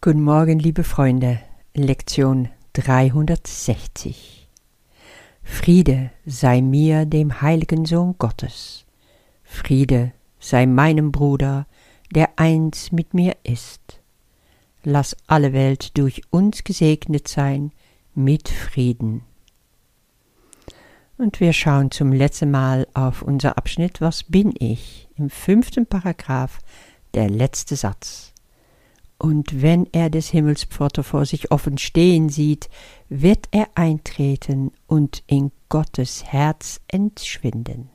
Guten Morgen, liebe Freunde. Lektion 360. Friede sei mir, dem heiligen Sohn Gottes. Friede sei meinem Bruder, der eins mit mir ist. Lass alle Welt durch uns gesegnet sein mit Frieden. Und wir schauen zum letzten Mal auf unser Abschnitt Was bin ich? im fünften Paragraph, der letzte Satz. Und wenn er des Himmels Pforte vor sich offen stehen sieht, wird er eintreten und in Gottes Herz entschwinden.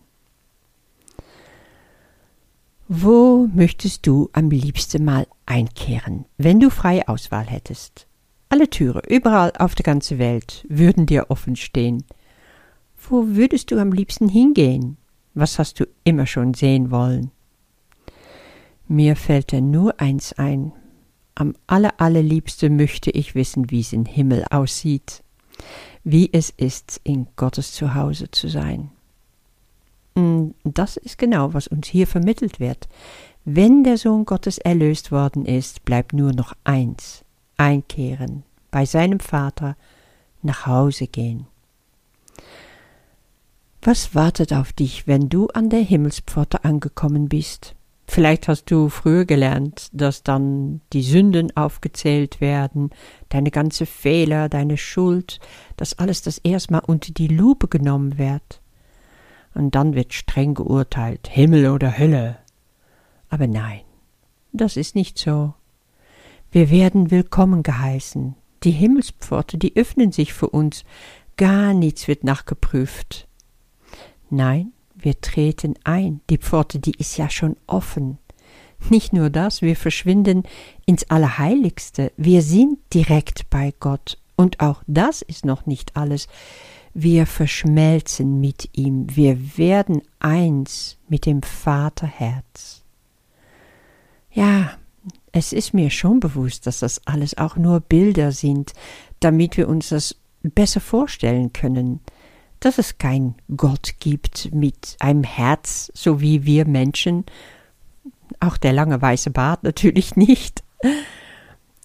Wo möchtest du am liebsten mal einkehren, wenn du freie Auswahl hättest? Alle Türe, überall auf der ganzen Welt, würden dir offen stehen. Wo würdest du am liebsten hingehen? Was hast du immer schon sehen wollen? Mir fällt da nur eins ein. Am aller, allerliebsten möchte ich wissen, wie es im Himmel aussieht, wie es ist, in Gottes Zuhause zu sein. Und das ist genau, was uns hier vermittelt wird. Wenn der Sohn Gottes erlöst worden ist, bleibt nur noch eins, einkehren, bei seinem Vater nach Hause gehen. Was wartet auf dich, wenn du an der Himmelspforte angekommen bist? Vielleicht hast du früher gelernt, dass dann die Sünden aufgezählt werden, deine ganze Fehler, deine Schuld, dass alles das erstmal unter die Lupe genommen wird. Und dann wird streng geurteilt, Himmel oder Hölle. Aber nein, das ist nicht so. Wir werden willkommen geheißen. Die Himmelspforte, die öffnen sich für uns. Gar nichts wird nachgeprüft. Nein, wir treten ein. Die Pforte, die ist ja schon offen. Nicht nur das, wir verschwinden ins Allerheiligste. Wir sind direkt bei Gott. Und auch das ist noch nicht alles. Wir verschmelzen mit ihm. Wir werden eins mit dem Vaterherz. Ja, es ist mir schon bewusst, dass das alles auch nur Bilder sind, damit wir uns das besser vorstellen können dass es kein Gott gibt mit einem Herz, so wie wir Menschen, auch der lange weiße Bart natürlich nicht.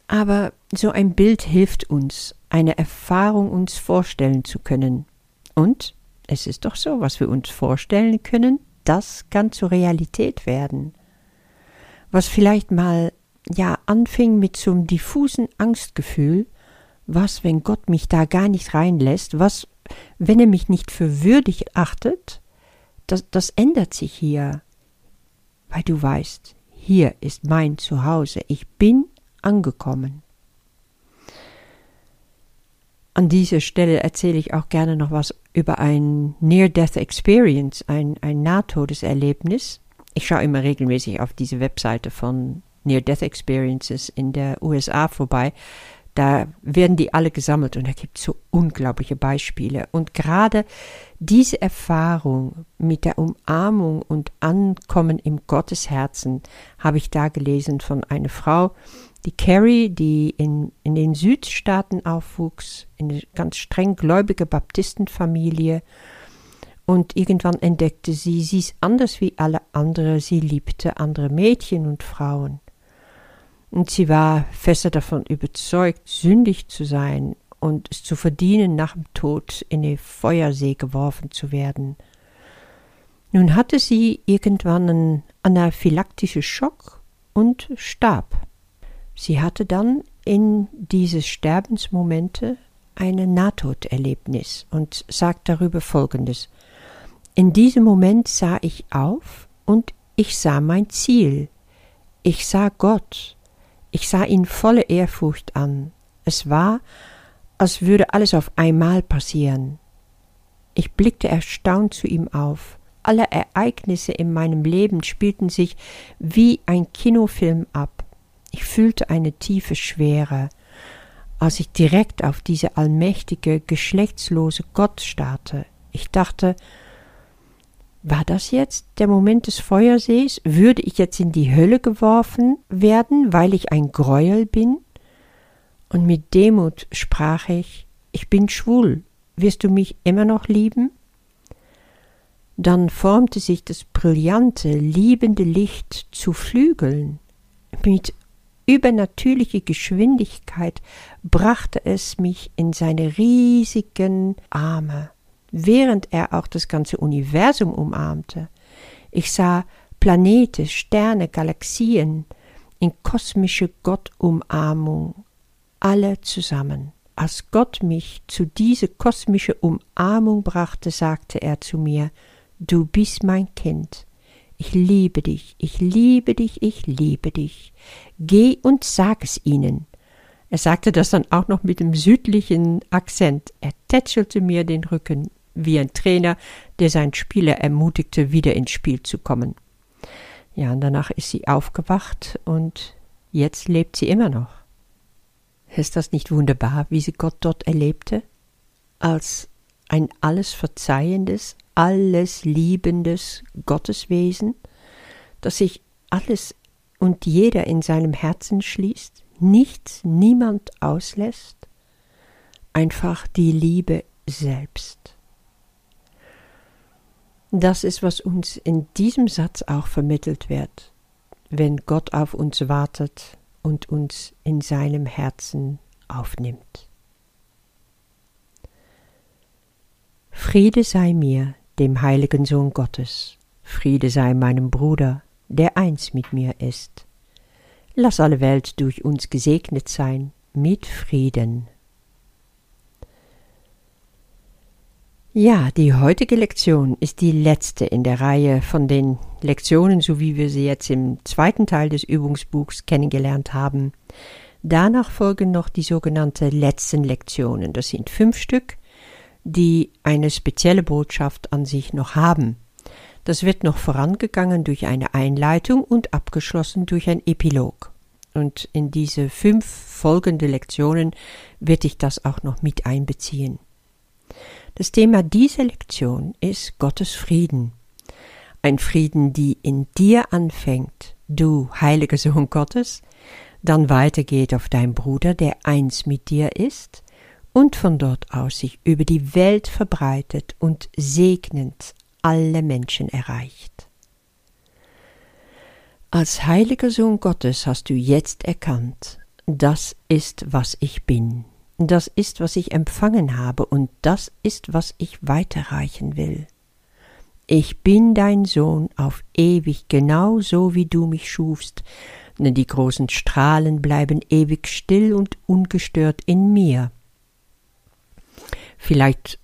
Aber so ein Bild hilft uns, eine Erfahrung uns vorstellen zu können. Und es ist doch so, was wir uns vorstellen können, das kann zur Realität werden. Was vielleicht mal ja anfing mit so einem diffusen Angstgefühl, was, wenn Gott mich da gar nicht reinlässt, was, wenn er mich nicht für würdig achtet, das, das ändert sich hier, weil du weißt, hier ist mein Zuhause, ich bin angekommen. An dieser Stelle erzähle ich auch gerne noch was über ein Near-Death Experience, ein, ein Nahtodeserlebnis. Ich schaue immer regelmäßig auf diese Webseite von Near-Death Experiences in der USA vorbei. Da werden die alle gesammelt und da gibt es so unglaubliche Beispiele. Und gerade diese Erfahrung mit der Umarmung und Ankommen im Gottesherzen habe ich da gelesen von einer Frau, die Carrie, die in, in den Südstaaten aufwuchs, in eine ganz streng gläubige Baptistenfamilie. Und irgendwann entdeckte sie, sie ist anders wie alle anderen, sie liebte andere Mädchen und Frauen. Und sie war fester davon überzeugt, sündig zu sein und es zu verdienen, nach dem Tod in den Feuersee geworfen zu werden. Nun hatte sie irgendwann einen anaphylaktischen Schock und starb. Sie hatte dann in diese Sterbensmomente ein Nahtoderlebnis und sagt darüber Folgendes. In diesem Moment sah ich auf und ich sah mein Ziel. Ich sah Gott ich sah ihn voller Ehrfurcht an. Es war, als würde alles auf einmal passieren. Ich blickte erstaunt zu ihm auf. Alle Ereignisse in meinem Leben spielten sich wie ein Kinofilm ab. Ich fühlte eine tiefe Schwere, als ich direkt auf diese allmächtige, geschlechtslose Gott starrte. Ich dachte, war das jetzt der Moment des Feuersees? Würde ich jetzt in die Hölle geworfen werden, weil ich ein Greuel bin? Und mit Demut sprach ich, ich bin schwul, wirst du mich immer noch lieben? Dann formte sich das brillante, liebende Licht zu Flügeln. Mit übernatürliche Geschwindigkeit brachte es mich in seine riesigen Arme, während er auch das ganze Universum umarmte. Ich sah Planete, Sterne, Galaxien in kosmische Gottumarmung, alle zusammen. Als Gott mich zu dieser kosmische Umarmung brachte, sagte er zu mir, Du bist mein Kind. Ich liebe dich, ich liebe dich, ich liebe dich. Geh und sag es ihnen. Er sagte das dann auch noch mit dem südlichen Akzent. Er tätschelte mir den Rücken, wie ein Trainer, der seinen Spieler ermutigte, wieder ins Spiel zu kommen. Ja, und danach ist sie aufgewacht und jetzt lebt sie immer noch. Ist das nicht wunderbar, wie sie Gott dort erlebte? Als ein alles verzeihendes, alles liebendes Gotteswesen, das sich alles und jeder in seinem Herzen schließt, nichts, niemand auslässt, einfach die Liebe selbst. Das ist, was uns in diesem Satz auch vermittelt wird, wenn Gott auf uns wartet und uns in seinem Herzen aufnimmt. Friede sei mir, dem heiligen Sohn Gottes, Friede sei meinem Bruder, der eins mit mir ist. Lass alle Welt durch uns gesegnet sein mit Frieden. Ja, die heutige Lektion ist die letzte in der Reihe von den Lektionen, so wie wir sie jetzt im zweiten Teil des Übungsbuchs kennengelernt haben. Danach folgen noch die sogenannten letzten Lektionen. Das sind fünf Stück, die eine spezielle Botschaft an sich noch haben. Das wird noch vorangegangen durch eine Einleitung und abgeschlossen durch ein Epilog. Und in diese fünf folgende Lektionen wird ich das auch noch mit einbeziehen. Das Thema dieser Lektion ist Gottes Frieden. Ein Frieden, die in dir anfängt, du heiliger Sohn Gottes, dann weitergeht auf dein Bruder, der eins mit dir ist, und von dort aus sich über die Welt verbreitet und segnend alle Menschen erreicht. Als heiliger Sohn Gottes hast du jetzt erkannt, das ist, was ich bin. Das ist, was ich empfangen habe, und das ist, was ich weiterreichen will. Ich bin dein Sohn auf ewig, genau so wie du mich schufst, denn die großen Strahlen bleiben ewig still und ungestört in mir. Vielleicht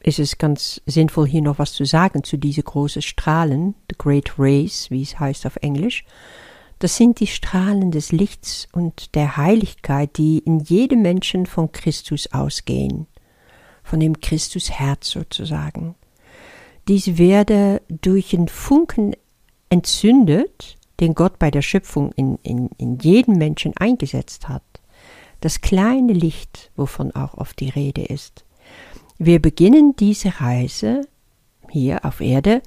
ist es ganz sinnvoll, hier noch was zu sagen zu diesen großen Strahlen, the Great Rays, wie es heißt auf Englisch. Das sind die Strahlen des Lichts und der Heiligkeit, die in jedem Menschen von Christus ausgehen, von dem Christusherz sozusagen. Dies werde durch einen Funken entzündet, den Gott bei der Schöpfung in, in, in jeden Menschen eingesetzt hat. Das kleine Licht, wovon auch oft die Rede ist. Wir beginnen diese Reise hier auf Erde,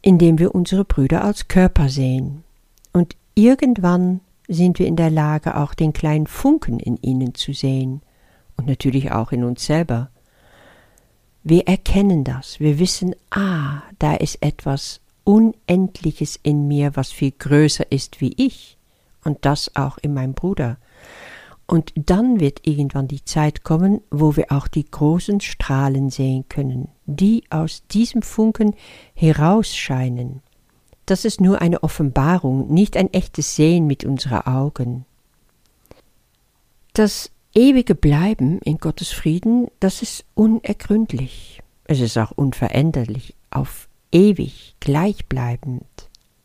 indem wir unsere Brüder als Körper sehen. Irgendwann sind wir in der Lage, auch den kleinen Funken in ihnen zu sehen und natürlich auch in uns selber. Wir erkennen das, wir wissen, ah, da ist etwas Unendliches in mir, was viel größer ist wie ich, und das auch in meinem Bruder. Und dann wird irgendwann die Zeit kommen, wo wir auch die großen Strahlen sehen können, die aus diesem Funken herausscheinen. Das ist nur eine Offenbarung, nicht ein echtes Sehen mit unseren Augen. Das ewige Bleiben in Gottes Frieden, das ist unergründlich. Es ist auch unveränderlich, auf ewig gleichbleibend.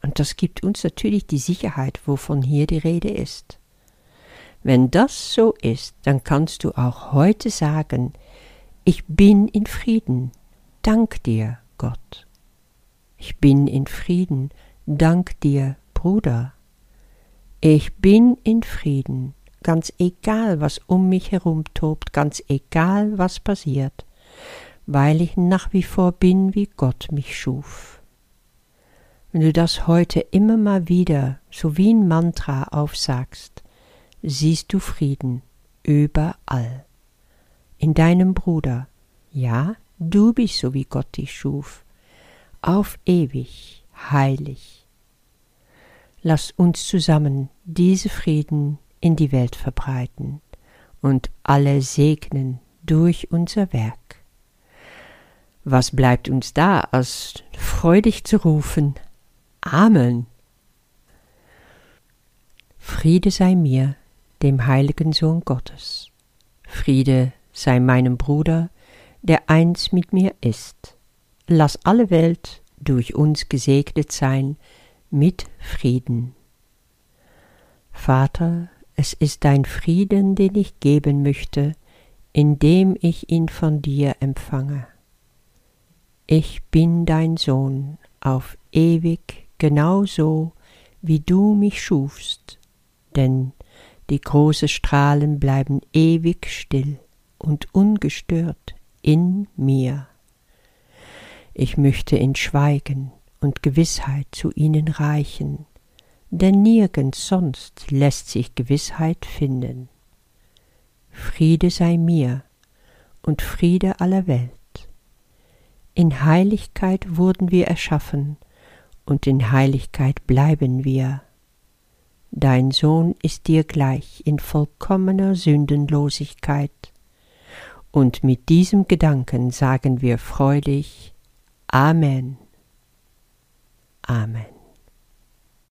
Und das gibt uns natürlich die Sicherheit, wovon hier die Rede ist. Wenn das so ist, dann kannst du auch heute sagen, ich bin in Frieden, dank dir, Gott. Ich bin in Frieden, dank dir, Bruder. Ich bin in Frieden, ganz egal, was um mich herum tobt, ganz egal, was passiert, weil ich nach wie vor bin, wie Gott mich schuf. Wenn du das heute immer mal wieder so wie ein Mantra aufsagst, siehst du Frieden überall. In deinem Bruder, ja, du bist so wie Gott dich schuf, auf ewig, heilig. Lass uns zusammen diese Frieden in die Welt verbreiten und alle segnen durch unser Werk. Was bleibt uns da, als freudig zu rufen Amen. Friede sei mir, dem heiligen Sohn Gottes. Friede sei meinem Bruder, der eins mit mir ist. Lass alle Welt durch uns gesegnet sein mit Frieden. Vater, es ist dein Frieden, den ich geben möchte, indem ich ihn von dir empfange. Ich bin dein Sohn auf ewig genauso, wie du mich schufst, denn die großen Strahlen bleiben ewig still und ungestört in mir. Ich möchte in Schweigen und Gewissheit zu ihnen reichen, denn nirgends sonst lässt sich Gewissheit finden. Friede sei mir und Friede aller Welt. In Heiligkeit wurden wir erschaffen, und in Heiligkeit bleiben wir. Dein Sohn ist dir gleich in vollkommener Sündenlosigkeit, und mit diesem Gedanken sagen wir freudig Amen. Amen.